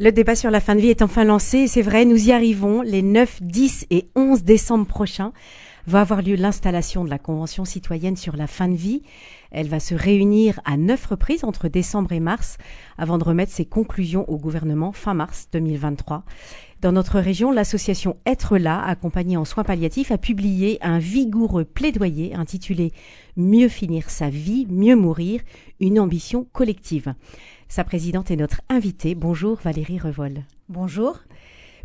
Le débat sur la fin de vie est enfin lancé. C'est vrai, nous y arrivons. Les 9, 10 et 11 décembre prochains va avoir lieu l'installation de la Convention citoyenne sur la fin de vie. Elle va se réunir à neuf reprises entre décembre et mars avant de remettre ses conclusions au gouvernement fin mars 2023. Dans notre région, l'association Être là, accompagnée en soins palliatifs, a publié un vigoureux plaidoyer intitulé Mieux finir sa vie, mieux mourir, une ambition collective. Sa présidente est notre invitée. Bonjour Valérie Revol. Bonjour.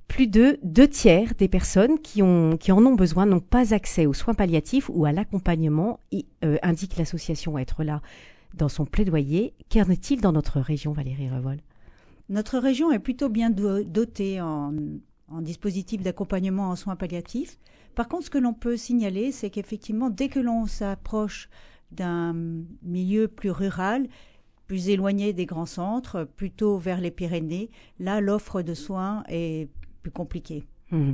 Plus de deux tiers des personnes qui, ont, qui en ont besoin n'ont pas accès aux soins palliatifs ou à l'accompagnement, euh, indique l'association Être là dans son plaidoyer. Qu'en est-il dans notre région, Valérie Revol Notre région est plutôt bien dotée en, dispositifs d'accompagnement en soins palliatifs. Par contre, ce que l'on peut signaler, c'est qu'effectivement, dès que l'on s'approche d'un milieu plus rural, plus éloigné des grands centres, plutôt vers les Pyrénées, là l'offre de soins est plus compliquée. Mmh.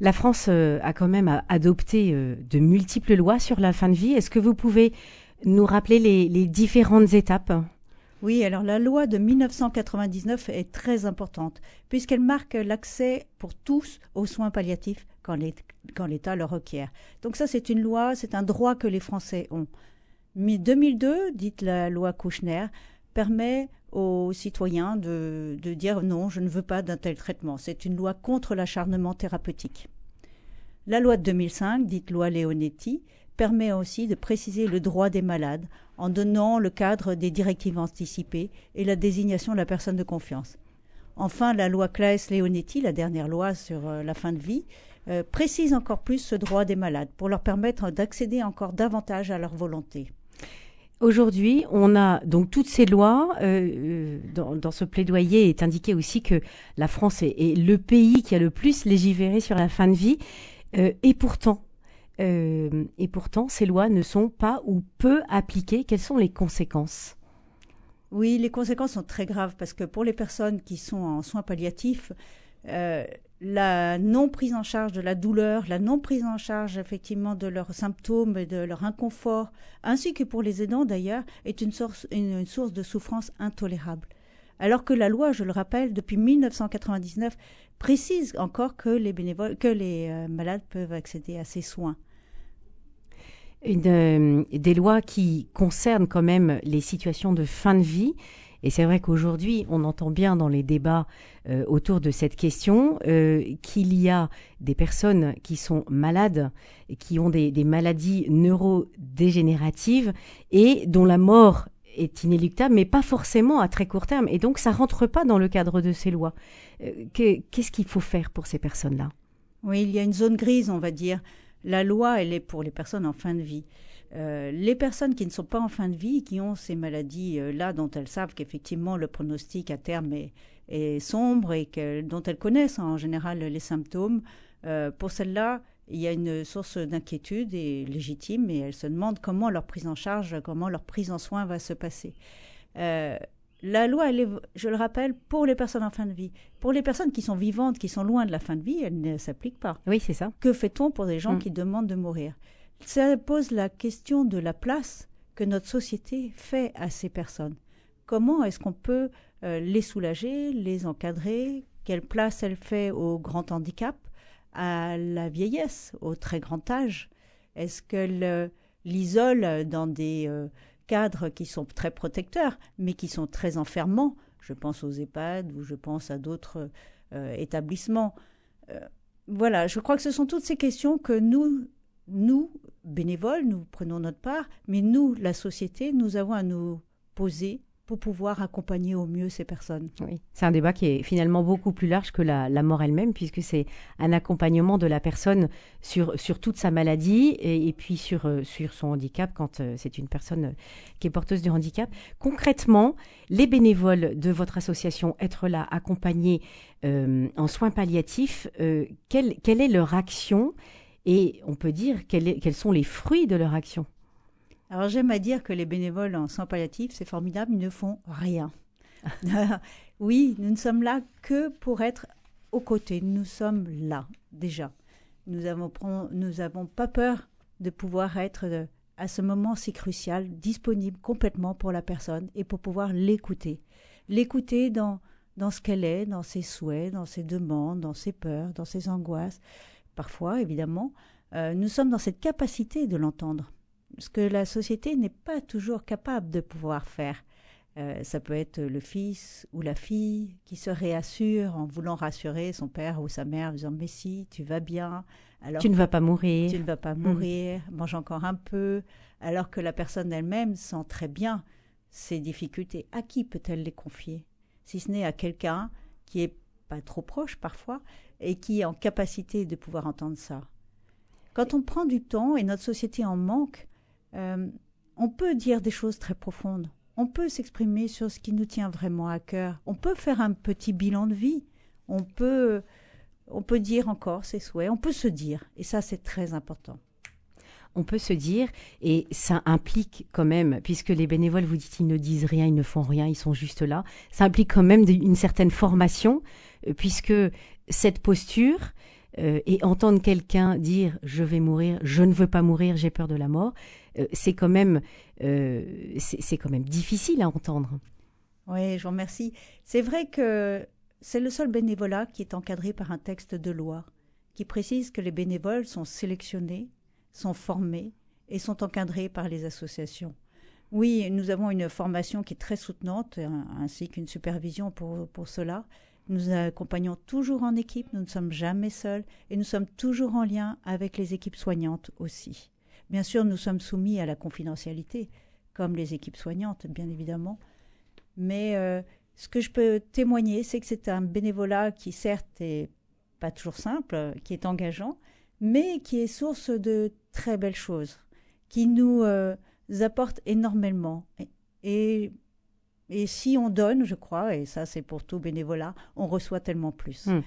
La France euh, a quand même adopté euh, de multiples lois sur la fin de vie. Est-ce que vous pouvez nous rappeler les, différentes étapes? Oui, alors la loi de 1999 est très importante puisqu'elle marque l'accès pour tous aux soins palliatifs quand l'État le requiert. Donc ça, c'est une loi, c'est un droit que les Français ont. 2002, dite la loi Kouchner, permet aux citoyens de, de dire non, je ne veux pas d'un tel traitement. C'est une loi contre l'acharnement thérapeutique. La loi de 2005, dite loi Leonetti, permet aussi de préciser le droit des malades en donnant le cadre des directives anticipées et la désignation de la personne de confiance. Enfin, la loi Claes-Leonetti, la dernière loi sur euh, la fin de vie, euh, précise encore plus ce droit des malades pour leur permettre d'accéder encore davantage à leur volonté. Aujourd'hui, on a donc toutes ces lois. Euh, dans, ce plaidoyer est indiqué aussi que la France est, le pays qui a le plus légiféré sur la fin de vie. Et pourtant, et pourtant, ces lois ne sont pas ou peu appliquées. Quelles sont les conséquences? Oui, les conséquences sont très graves parce que pour les personnes qui sont en soins palliatifs, la non prise en charge de la douleur, la non prise en charge effectivement de leurs symptômes et de leur inconfort, ainsi que pour les aidants d'ailleurs, est une source, une, source de souffrance intolérable. Alors que la loi, je le rappelle, depuis 1999, précise encore que les bénévoles, que les euh, malades peuvent accéder à ces soins. Une, euh, des lois qui concernent quand même les situations de fin de vie et c'est vrai qu'aujourd'hui, on entend bien dans les débats euh, autour de cette question euh, qu'il y a des personnes qui sont malades, qui ont des, maladies neurodégénératives et dont la mort est inéluctable, mais pas forcément à très court terme. Et donc, ça rentre pas dans le cadre de ces lois. Euh, qu'est-ce qu'il faut faire pour ces personnes-là? Oui, il y a une zone grise, on va dire. La loi, elle est pour les personnes en fin de vie. Euh, les personnes qui ne sont pas en fin de vie, qui ont ces maladies-là, dont elles savent qu'effectivement le pronostic à terme est, sombre et dont elles connaissent en général les symptômes, euh, pour celles-là, il y a une source d'inquiétude et légitime et elles se demandent comment leur prise en charge, comment leur prise en soin va se passer. La loi, elle est, je le rappelle, pour les personnes en fin de vie. Pour les personnes qui sont vivantes, qui sont loin de la fin de vie, elle ne s'applique pas. Oui, c'est ça. Que fait-on pour des gens mm. qui demandent de mourir? Ça pose la question de la place que notre société fait à ces personnes. Comment est-ce qu'on peut euh, les soulager, les encadrer? Quelle place elle fait au grand handicap, à la vieillesse, au très grand âge? Est-ce qu'elle euh, l'isole dans des euh, cadres qui sont très protecteurs, mais qui sont très enfermants Je pense aux EHPAD ou je pense à d'autres établissements. voilà, je crois que ce sont toutes ces questions que nous, nous, bénévoles, nous prenons notre part, mais nous, la société, nous avons à nous poser pour pouvoir accompagner au mieux ces personnes. Oui, c'est un débat qui est finalement beaucoup plus large que la, mort elle-même, puisque c'est un accompagnement de la personne sur, sur toute sa maladie et, puis sur, euh, sur son handicap quand euh, c'est une personne euh, qui est porteuse de handicap. Concrètement, les bénévoles de votre association Être là, accompagnés en soins palliatifs, quelle, quelle est leur action? Et on peut dire quels sont les fruits de leur action? Alors j'aime à dire que les bénévoles en soins palliatifs, c'est formidable, ils ne font rien. oui, nous ne sommes là que pour être aux côtés. Nous sommes là déjà. Nous n'avons nous avons pas peur de pouvoir être euh, à ce moment si crucial, disponible complètement pour la personne et pour pouvoir l'écouter. L'écouter dans, dans ce qu'elle est, dans ses souhaits, dans ses demandes, dans ses peurs, dans ses angoisses. Parfois, évidemment, euh, nous sommes dans cette capacité de l'entendre, ce que la société n'est pas toujours capable de pouvoir faire. Euh, ça peut être le fils ou la fille qui se réassure en voulant rassurer son père ou sa mère en disant Mais si, tu vas bien. Alors tu ne vas pas mourir. Tu ne vas pas mmh. mourir, mange encore un peu. Alors que la personne elle-même sent très bien ses difficultés. À qui peut-elle les confier? Si ce n'est à quelqu'un qui est pas trop proche parfois et qui est en capacité de pouvoir entendre ça. Quand on prend du temps et notre société en manque, euh, on peut dire des choses très profondes on peut s'exprimer sur ce qui nous tient vraiment à cœur. On peut faire un petit bilan de vie. On peut, on peut dire encore ses souhaits. On peut se dire. Et ça, c'est très important. On peut se dire, et ça implique quand même, puisque les bénévoles, vous dites, ils ne disent rien, ils ne font rien, ils sont juste là, ça implique quand même une certaine formation, euh, puisque cette posture, euh, et entendre quelqu'un dire je vais mourir, je ne veux pas mourir, j'ai peur de la mort, euh, c'est quand même euh, c'est quand même difficile à entendre. Oui, je vous remercie. C'est vrai que c'est le seul bénévolat qui est encadré par un texte de loi qui précise que les bénévoles sont sélectionnés, sont formés et sont encadrés par les associations. Oui, nous avons une formation qui est très soutenante ainsi qu'une supervision pour, pour cela, nous accompagnons toujours en équipe, nous ne sommes jamais seuls et nous sommes toujours en lien avec les équipes soignantes aussi. Bien sûr, nous sommes soumis à la confidentialité, comme les équipes soignantes, bien évidemment. Mais euh, ce que je peux témoigner, c'est que c'est un bénévolat qui, certes, est pas toujours simple, qui est engageant, mais qui est source de très belles choses, qui nous euh, apporte énormément. et et si on donne, je crois, et ça c'est pour tout bénévolat, on reçoit tellement plus. Hmm.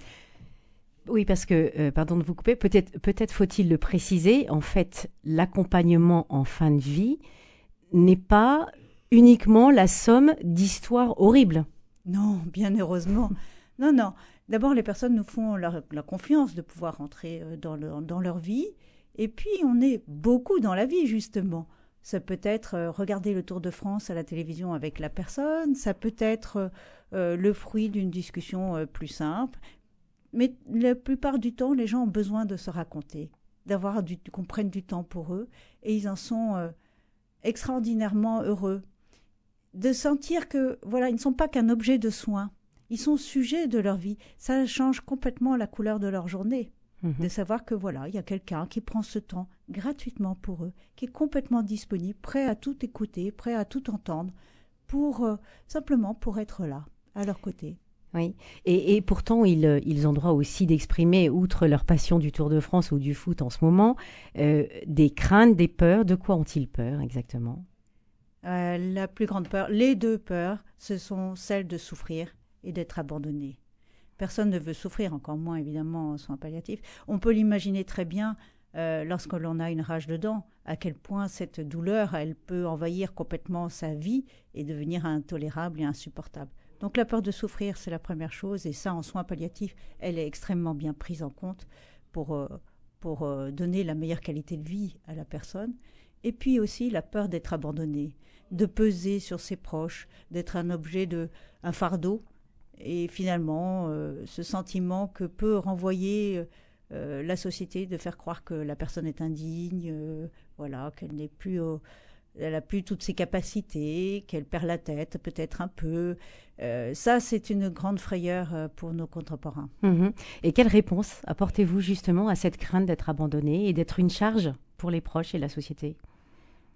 Oui, parce que, euh, pardon de vous couper, peut-être peut faut-il le préciser, en fait, l'accompagnement en fin de vie n'est pas uniquement la somme d'histoires horribles. Non, bien heureusement. non, non. D'abord, les personnes nous font la, confiance de pouvoir rentrer euh, dans, dans leur vie. Et puis, on est beaucoup dans la vie, justement. Ça peut être euh, regarder le Tour de France à la télévision avec la personne, ça peut être euh, euh, le fruit d'une discussion plus simple. Mais la plupart du temps, les gens ont besoin de se raconter, d'avoir du, qu'on prenne du temps pour eux, et ils en sont extraordinairement heureux. De sentir que, voilà, ils ne sont pas qu'un objet de soin, ils sont sujets de leur vie. Ça change complètement la couleur de leur journée. Mhm. de savoir que voilà, il y a quelqu'un qui prend ce temps gratuitement pour eux, qui est complètement disponible, prêt à tout écouter, prêt à tout entendre, pour euh, simplement pour être là, à leur côté. Oui, et, pourtant ils, ils, ont droit aussi d'exprimer, outre leur passion du Tour de France ou du foot en ce moment, euh, des craintes, des peurs. De quoi ont-ils peur exactement? Euh, La plus grande peur, les deux peurs, ce sont celles de souffrir et d'être abandonné. Personne ne veut souffrir, encore moins évidemment en soins palliatifs. On peut l'imaginer très bien euh, lorsque l'on a une rage de dents, à quel point cette douleur, elle peut envahir complètement sa vie et devenir intolérable et insupportable. Donc la peur de souffrir, c'est la première chose, et ça, en soins palliatifs, elle est extrêmement bien prise en compte pour, euh, pour euh, donner la meilleure qualité de vie à la personne. Et puis aussi la peur d'être abandonné, de peser sur ses proches, d'être un objet de, un fardeau et finalement, euh, ce sentiment que peut renvoyer euh, la société de faire croire que la personne est indigne, euh, voilà, qu'elle n'est plus, elle a plus toutes ses capacités, qu'elle perd la tête peut-être un peu. ça, c'est une grande frayeur pour nos contemporains. Mhm. Et quelle réponse apportez-vous justement à cette crainte d'être abandonné et d'être une charge pour les proches et la société?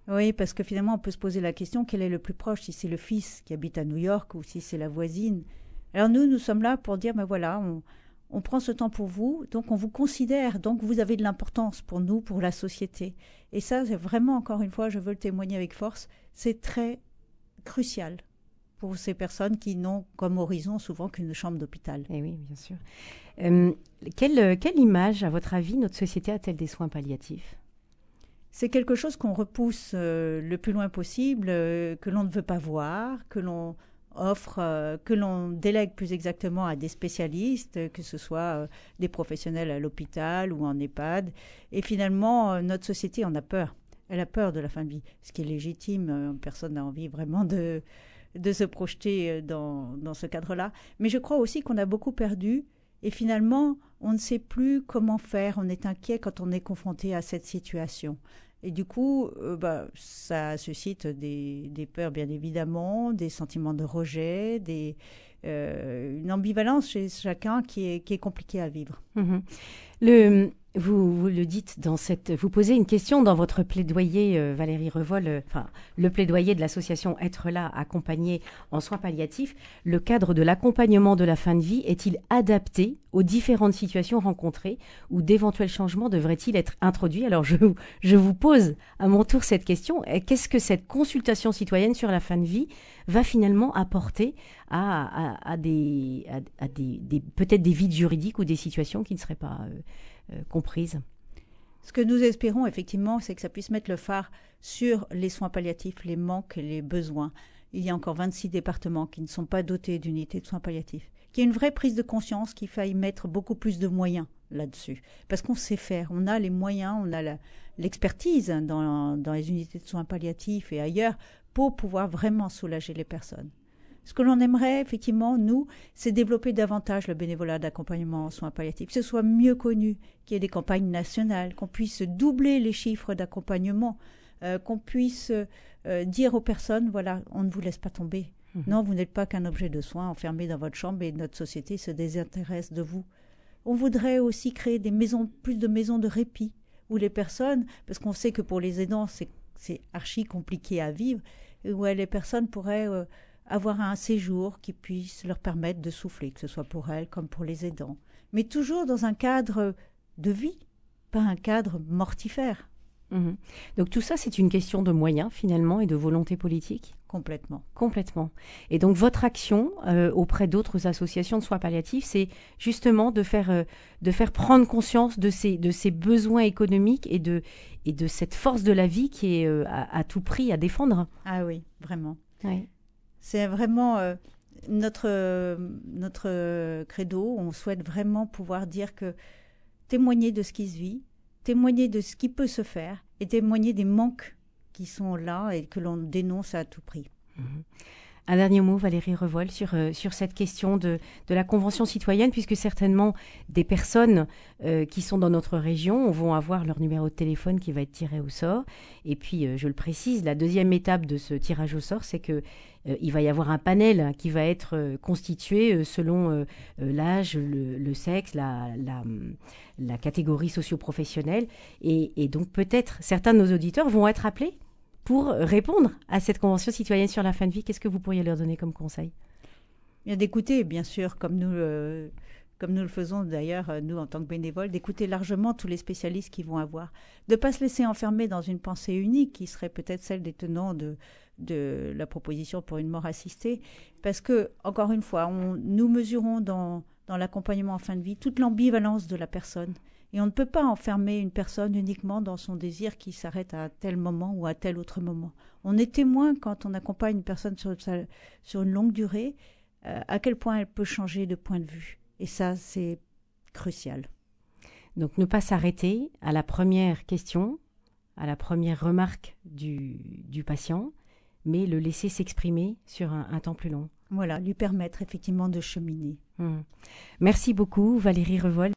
Oui, parce que finalement, on peut se poser la question quel est le plus proche, si c'est le fils qui habite à New York ou si c'est la voisine? Alors nous, nous sommes là pour dire, ben voilà, on, prend ce temps pour vous, donc on vous considère, donc vous avez de l'importance pour nous, pour la société. Et ça, c'est vraiment, encore une fois, je veux le témoigner avec force, c'est très crucial pour ces personnes qui n'ont comme horizon souvent qu'une chambre d'hôpital. Eh oui, bien sûr. Euh, quelle, quelle image, à votre avis, notre société a-t-elle des soins palliatifs? C'est quelque chose qu'on repousse euh, le plus loin possible, euh, que l'on ne veut pas voir, que l'on offre euh, que l'on délègue plus exactement à des spécialistes, que ce soit euh, des professionnels à l'hôpital ou en EHPAD. Et finalement, euh, notre société en a peur. Elle a peur de la fin de vie, ce qui est légitime. personne n'a envie vraiment de, de se projeter dans, dans ce cadre-là. Mais je crois aussi qu'on a beaucoup perdu et finalement, on ne sait plus comment faire. On est inquiet quand on est confronté à cette situation. Et du coup, euh, bah, ça suscite des, peurs, bien évidemment, des sentiments de rejet, euh, une ambivalence chez chacun qui est, qui est compliquée à vivre. Mmh le, vous, vous, le dites dans cette, vous posez une question dans votre plaidoyer, euh, Valérie Revol, euh, enfin le plaidoyer de l'association Être là, accompagné en soins palliatifs. Le cadre de l'accompagnement de la fin de vie est-il adapté aux différentes situations rencontrées ou d'éventuels changements devraient-ils être introduits? Alors je, je vous pose à mon tour cette question. Qu'est-ce que cette consultation citoyenne sur la fin de vie va finalement apporter à, à, à des, à, des peut-être des vides juridiques ou des situations qui ne seraient pas euh, euh, comprises. Ce que nous espérons effectivement, c'est que ça puisse mettre le phare sur les soins palliatifs, les manques les besoins. Il y a encore 26 départements qui ne sont pas dotés d'unités de soins palliatifs. Qu'il y ait une vraie prise de conscience qu'il faille mettre beaucoup plus de moyens là-dessus. Parce qu'on sait faire, on a les moyens, on a l'expertise dans, dans les unités de soins palliatifs et ailleurs pour pouvoir vraiment soulager les personnes. Ce que l'on aimerait, effectivement, nous, c'est développer davantage le bénévolat d'accompagnement en soins palliatifs, que ce soit mieux connu, qu'il y ait des campagnes nationales, qu'on puisse doubler les chiffres d'accompagnement, euh, qu'on puisse euh, dire aux personnes, voilà, on ne vous laisse pas tomber. Mmh. Non, vous n'êtes pas qu'un objet de soins enfermé dans votre chambre et notre société se désintéresse de vous. On voudrait aussi créer des maisons, plus de maisons de répit, où les personnes, parce qu'on sait que pour les aidants, c'est archi compliqué à vivre, où les personnes pourraient... Euh, avoir un séjour qui puisse leur permettre de souffler, que ce soit pour elles comme pour les aidants, mais toujours dans un cadre de vie, pas un cadre mortifère. Mmh. Donc tout ça, c'est une question de moyens finalement et de volonté politique? Complètement. Complètement. Et donc votre action euh, auprès d'autres associations de soins palliatifs, c'est justement de faire, euh, de faire prendre conscience de ces, de ces besoins économiques et de, et de cette force de la vie qui est euh, à, à, tout prix à défendre. Ah oui, vraiment. Oui. C'est vraiment euh, notre, euh, notre credo. On souhaite vraiment pouvoir dire que témoigner de ce qui se vit, témoigner de ce qui peut se faire et témoigner des manques qui sont là et que l'on dénonce à tout prix. Mmh. Un dernier mot, Valérie Revol, sur, euh, sur cette question de, de, la Convention citoyenne, puisque certainement des personnes euh, qui sont dans notre région vont avoir leur numéro de téléphone qui va être tiré au sort. Et puis, euh, je le précise, la deuxième étape de ce tirage au sort, c'est que il va y avoir un panel qui va être constitué selon l'âge, le, sexe, la, la, la catégorie socio-professionnelle. Et, et donc, peut-être certains de nos auditeurs vont être appelés pour répondre à cette convention citoyenne sur la fin de vie. Qu'est-ce que vous pourriez leur donner comme conseil? Bien d'écouter, bien sûr, comme nous, euh, comme nous le faisons d'ailleurs, nous, en tant que bénévoles, d'écouter largement tous les spécialistes qui vont avoir. De ne pas se laisser enfermer dans une pensée unique qui serait peut-être celle des tenants de, la proposition pour une mort assistée. Parce que, encore une fois, nous mesurons dans l'accompagnement en fin de vie toute l'ambivalence de la personne. Et on ne peut pas enfermer une personne uniquement dans son désir qui s'arrête à tel moment ou à tel autre moment. On est témoin quand on accompagne une personne sur, sur une longue durée euh, à quel point elle peut changer de point de vue. Et ça, c'est crucial. Donc ne pas s'arrêter à la première question, à la première remarque du, du patient, mais le laisser s'exprimer sur un, un, temps plus long. Voilà, lui permettre effectivement de cheminer. Mmh. Merci beaucoup Valérie Revol.